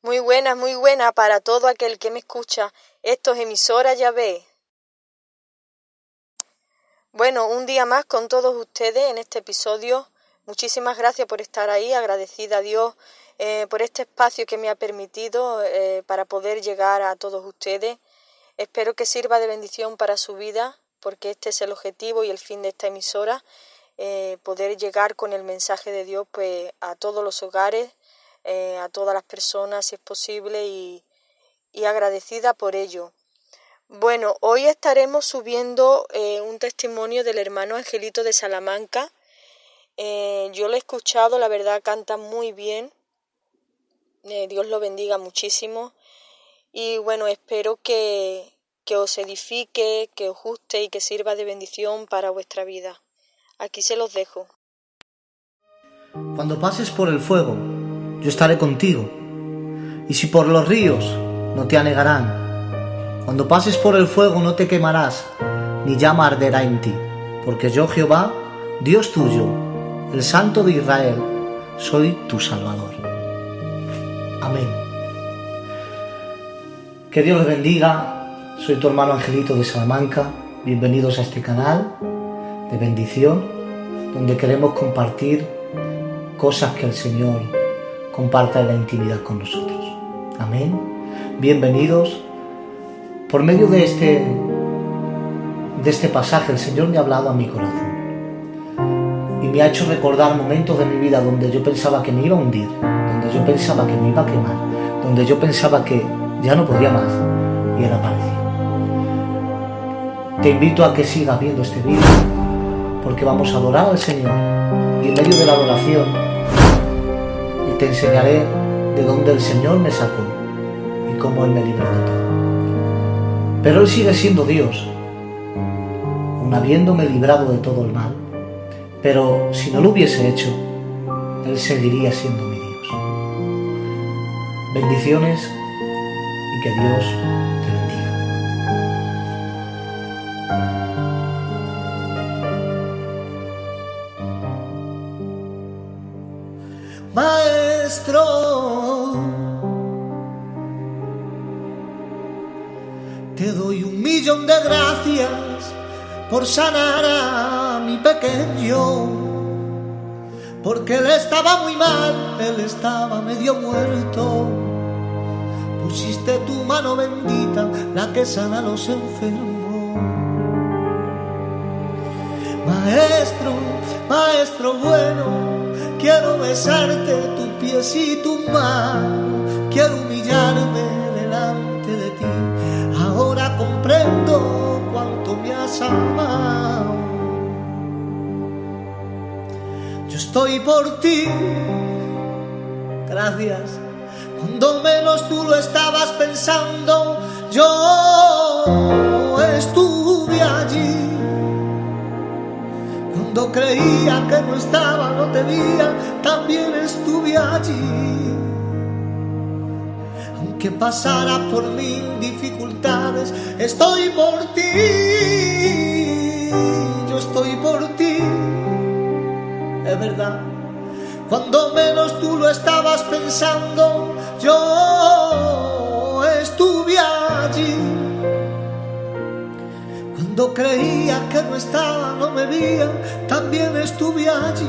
Muy buena, muy buena para todo aquel que me escucha. Esto es emisora ya ve. Bueno, un día más con todos ustedes en este episodio. Muchísimas gracias por estar ahí, agradecida a Dios eh, por este espacio que me ha permitido eh, para poder llegar a todos ustedes. Espero que sirva de bendición para su vida, porque este es el objetivo y el fin de esta emisora, eh, poder llegar con el mensaje de Dios pues, a todos los hogares, eh, a todas las personas si es posible y, agradecida por ello. Bueno, hoy estaremos subiendo eh, un testimonio del hermano Angelito de Salamanca. Eh, yo lo he escuchado, la verdad canta muy bien. Dios lo bendiga muchísimo. Y bueno, espero que, que os edifique, que os guste y que sirva de bendición para vuestra vida. Aquí se los dejo. Cuando pases por el fuego, yo estaré contigo. Y si por los ríos, no te anegarán. Cuando pases por el fuego no te quemarás, ni llama arderá en ti, porque yo Jehová, Dios tuyo, el Santo de Israel, soy tu Salvador. Amén. Que Dios les bendiga. Soy tu hermano Angelito de Salamanca. Bienvenidos a este canal de bendición, donde queremos compartir cosas que el Señor comparta la intimidad con nosotros. Amén. Bienvenidos. Por medio de este, de este pasaje, el Señor me ha hablado a mi corazón y me ha hecho recordar momentos de mi vida donde yo pensaba que me iba a hundir, donde yo pensaba que me iba a quemar, donde yo pensaba que ya no podía más y era parecido. Te invito a que sigas viendo este vídeo porque vamos a adorar al Señor y en medio de la adoración te enseñaré de dónde el Señor me sacó y cómo Él me libró de todo. Pero Él sigue siendo Dios, aun habiéndome librado de todo el mal. Pero si no lo hubiese hecho, Él seguiría siendo mi Dios. Bendiciones y que Dios te bendiga. Te doy un millón de gracias por sanar a mi pequeño, porque él estaba muy mal, él estaba medio muerto. Pusiste tu mano bendita, la que sana a los enfermos. Maestro, maestro bueno, Quiero besarte tus pies y tu mano, quiero humillarme delante de ti. Ahora comprendo cuánto me has amado. Yo estoy por ti, gracias. Cuando menos tú lo estabas pensando, yo cuando creía que no estaba, no te veía, también estuve allí. Aunque pasara por mil dificultades, estoy por ti. Yo estoy por ti. Es verdad. Cuando menos tú lo estabas pensando, yo cuando creía que no estaba, no me veía, también estuve allí.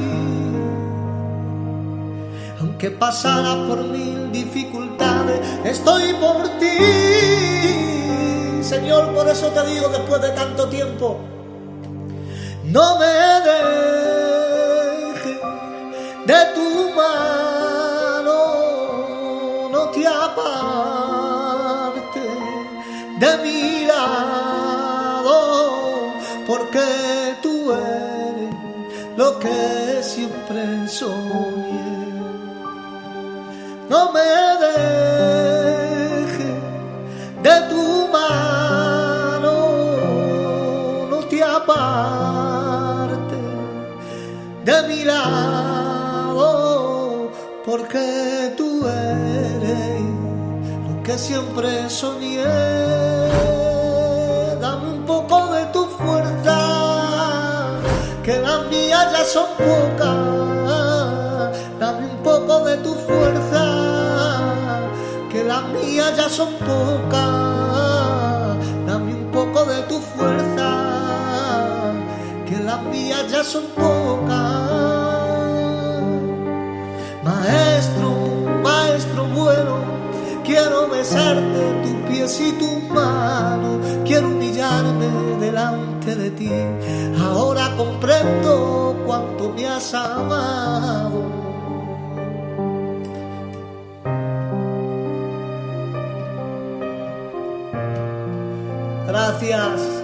Aunque pasara por mil dificultades, estoy por ti. Señor, por eso te digo después de tanto tiempo, no me dejes que siempre soñé. No me dejes de tu mano, no te aparte de mi lado, porque tú eres lo que siempre soñé. Que las mías ya son pocas. Dame un poco de tu fuerza, mías ya son pocas, dame un poco de tu fuerza, que las mías ya son pocas. Maestro, maestro bueno, quiero besarte tus pies y tus manos, quiero humillarme delante de ti. Ahora comprendo cuánto me has amado. Gracias.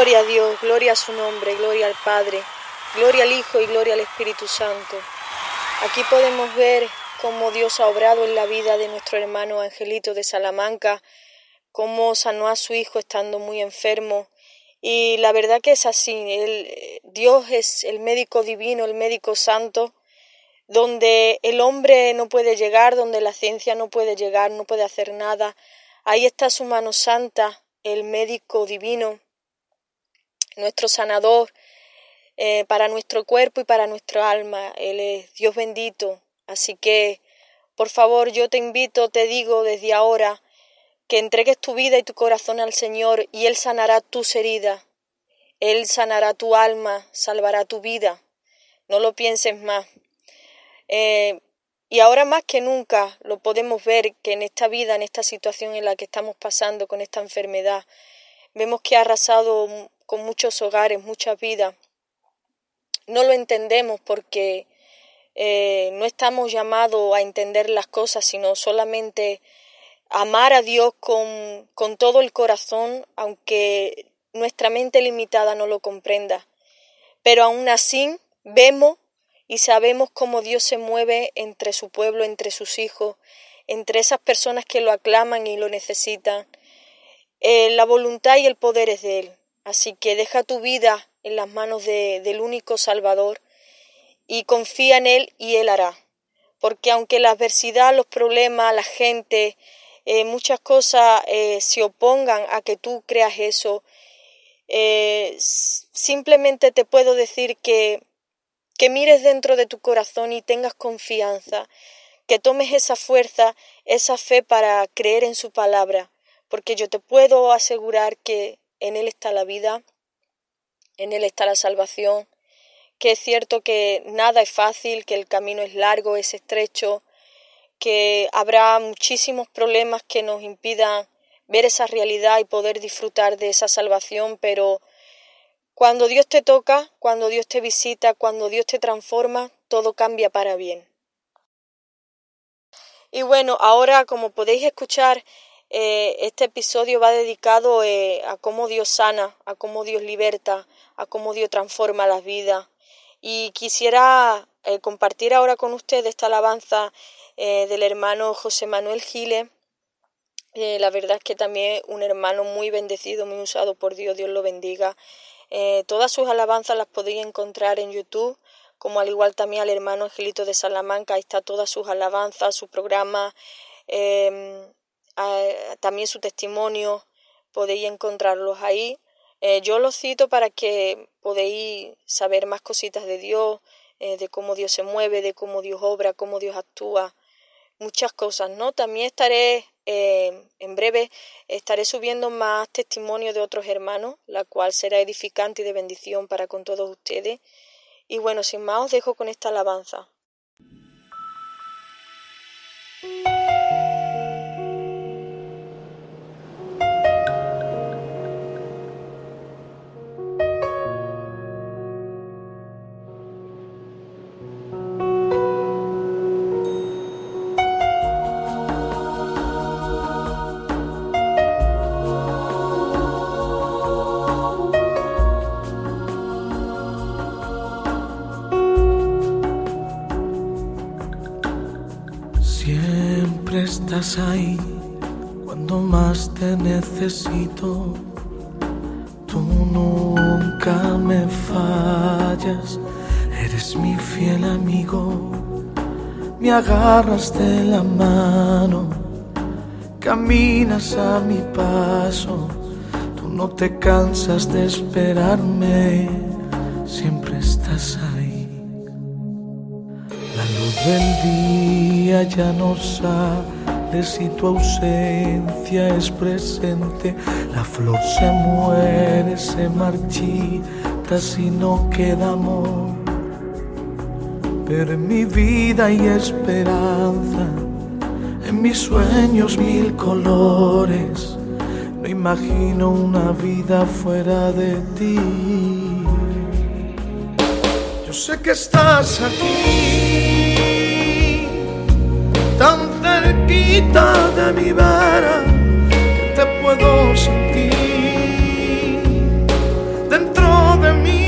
Gloria a Dios, gloria a su nombre, gloria al Padre, gloria al Hijo y gloria al Espíritu Santo. Aquí podemos ver cómo Dios ha obrado en la vida de nuestro hermano Angelito de Salamanca, cómo sanó a su hijo estando muy enfermo y la verdad que es así. El, Dios es el médico divino, el médico santo, donde el hombre no puede llegar, donde la ciencia no puede llegar, no puede hacer nada. Ahí está su mano santa, el médico divino, nuestro sanador eh, para nuestro cuerpo y para nuestro alma. Él es Dios bendito. Así que, por favor, yo te invito, te digo desde ahora, que entregues tu vida y tu corazón al Señor y Él sanará tus heridas, Él sanará tu alma, salvará tu vida. No lo pienses más. Eh, y ahora más que nunca lo podemos ver que en esta vida, en esta situación en la que estamos pasando con esta enfermedad, vemos que ha arrasado con muchos hogares, muchas vidas. No lo entendemos porque eh, no estamos llamados a entender las cosas, sino solamente amar a Dios con, con todo el corazón, aunque nuestra mente limitada no lo comprenda. Pero aún así vemos y sabemos cómo Dios se mueve entre su pueblo, entre sus hijos, entre esas personas que lo aclaman y lo necesitan. Eh, la voluntad y el poder es de Él. Así que deja tu vida en las manos de, del único Salvador y confía en Él y Él hará. Porque aunque la adversidad, los problemas, la gente, eh, muchas cosas eh, se opongan a que tú creas eso. Simplemente te puedo decir que, que mires dentro de tu corazón y tengas confianza, que tomes esa fuerza, esa fe para creer en su palabra, porque yo te puedo asegurar que en Él está la vida, en Él está la salvación, que es cierto que nada es fácil, que el camino es largo, es estrecho, que habrá muchísimos problemas que nos impidan ver esa realidad y poder disfrutar de esa salvación, pero cuando Dios te toca, cuando Dios te visita, cuando Dios te transforma, todo cambia para bien. Y bueno, ahora como podéis escuchar, eh, este episodio va dedicado eh, a cómo Dios sana, a cómo Dios liberta, a cómo Dios transforma las vidas. Y quisiera eh, compartir ahora con ustedes esta alabanza del hermano José Manuel Gile. Eh, la verdad es que también un hermano muy bendecido, muy usado por Dios, Dios lo bendiga. Todas sus alabanzas las podéis encontrar en YouTube, como al igual también al hermano Angelito de Salamanca, ahí está todas sus alabanzas, su programa, también su testimonio, podéis encontrarlos ahí. yo los cito para que podéis saber más cositas de Dios, de cómo Dios se mueve, de cómo Dios obra, cómo Dios actúa muchas cosas, ¿no? También estaré eh, en breve, estaré subiendo más testimonios de otros hermanos, la cual será edificante y de bendición para con todos ustedes. Y bueno, sin más os dejo con esta alabanza. Estás ahí cuando más te necesito. Tú nunca me fallas, eres mi fiel amigo. Me agarras de la mano, caminas a mi paso. Tú no te cansas de esperarme, siempre estás ahí. La luz del día ya no si tu ausencia es presente. La flor se muere, se marchita si no queda amor. Pero en mi vida hay esperanza, en mis sueños mil colores no imagino una vida fuera de ti. Yo sé que estás aquí, cerquita de mi vera, que te puedo sentir dentro de mí,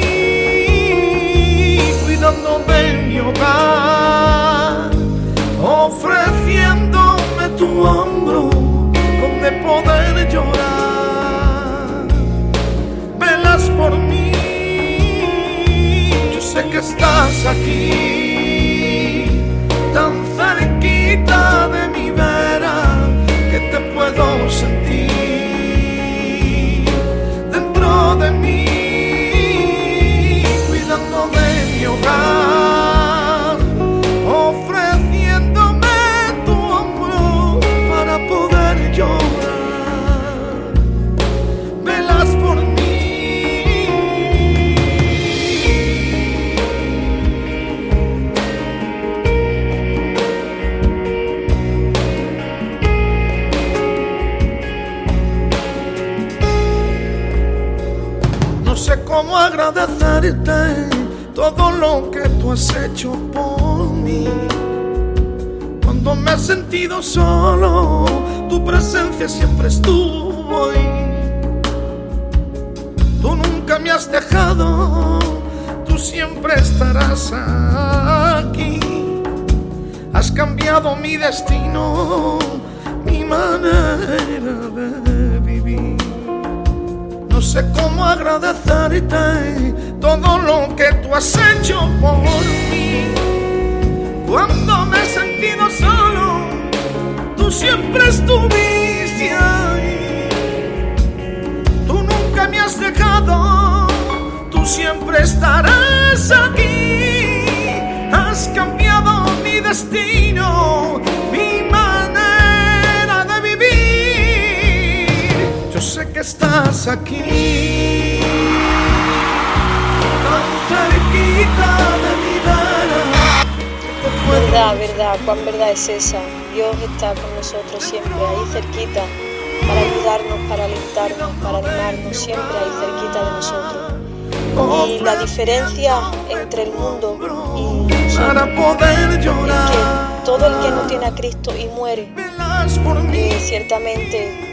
cuidando de mi hogar, ofreciéndome tu hombro donde poder llorar. por mí. Yo sé que estás aquí, cómo agradecerte todo lo que tú has hecho por mí. Cuando me he sentido solo, tu presencia siempre estuvo ahí. Tú nunca me has dejado, tú siempre estarás aquí. Has cambiado mi destino, mi manera de sé cómo agradecerte todo lo que tú has hecho por mí. Cuando me he sentido solo, tú siempre estuviste ahí. Tú nunca me has dejado, tú siempre estarás aquí. Has cambiado mi destino, estás aquí, tan cerquita de mi vera. Verdad, verdad, cuán verdad es esa. Dios está con nosotros siempre, ahí cerquita, para ayudarnos, para alentarnos, para animarnos, siempre ahí cerquita de nosotros. Y la diferencia entre el mundo y nosotros es que todo el que no tiene a Cristo y muere, mí, eh, ciertamente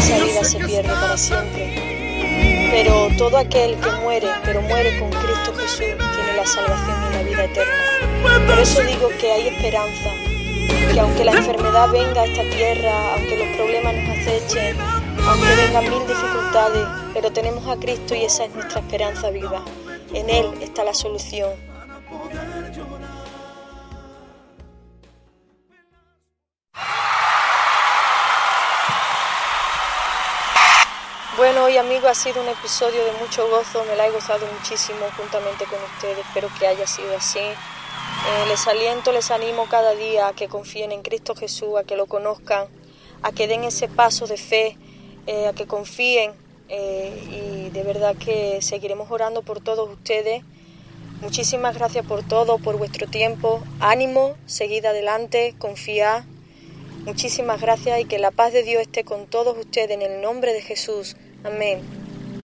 esa vida se pierde para siempre. Pero todo aquel que muere, pero muere con Cristo Jesús, tiene la salvación y la vida eterna. Por eso digo que hay esperanza, que aunque la enfermedad venga a esta tierra, aunque los problemas nos acechen, aunque vengan mil dificultades, pero tenemos a Cristo y esa es nuestra esperanza viva. En Él está la solución. Bueno, hoy amigos ha sido un episodio de mucho gozo, me la he gozado muchísimo juntamente con ustedes, espero que haya sido así. Eh, les aliento, les animo cada día a que confíen en Cristo Jesús, a que lo conozcan, a que den ese paso de fe, eh, a que confíen eh, y de verdad que seguiremos orando por todos ustedes. Muchísimas gracias por todo, por vuestro tiempo. Ánimo, seguid adelante, confiad. Muchísimas gracias y que la paz de Dios esté con todos ustedes en el nombre de Jesús. Amén.